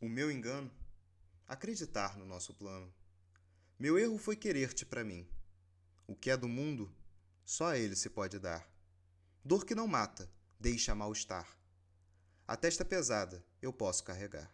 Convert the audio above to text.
O meu engano? Acreditar no nosso plano. Meu erro foi querer-te para mim. O que é do mundo, só a ele se pode dar. Dor que não mata, deixa mal-estar. A testa pesada eu posso carregar.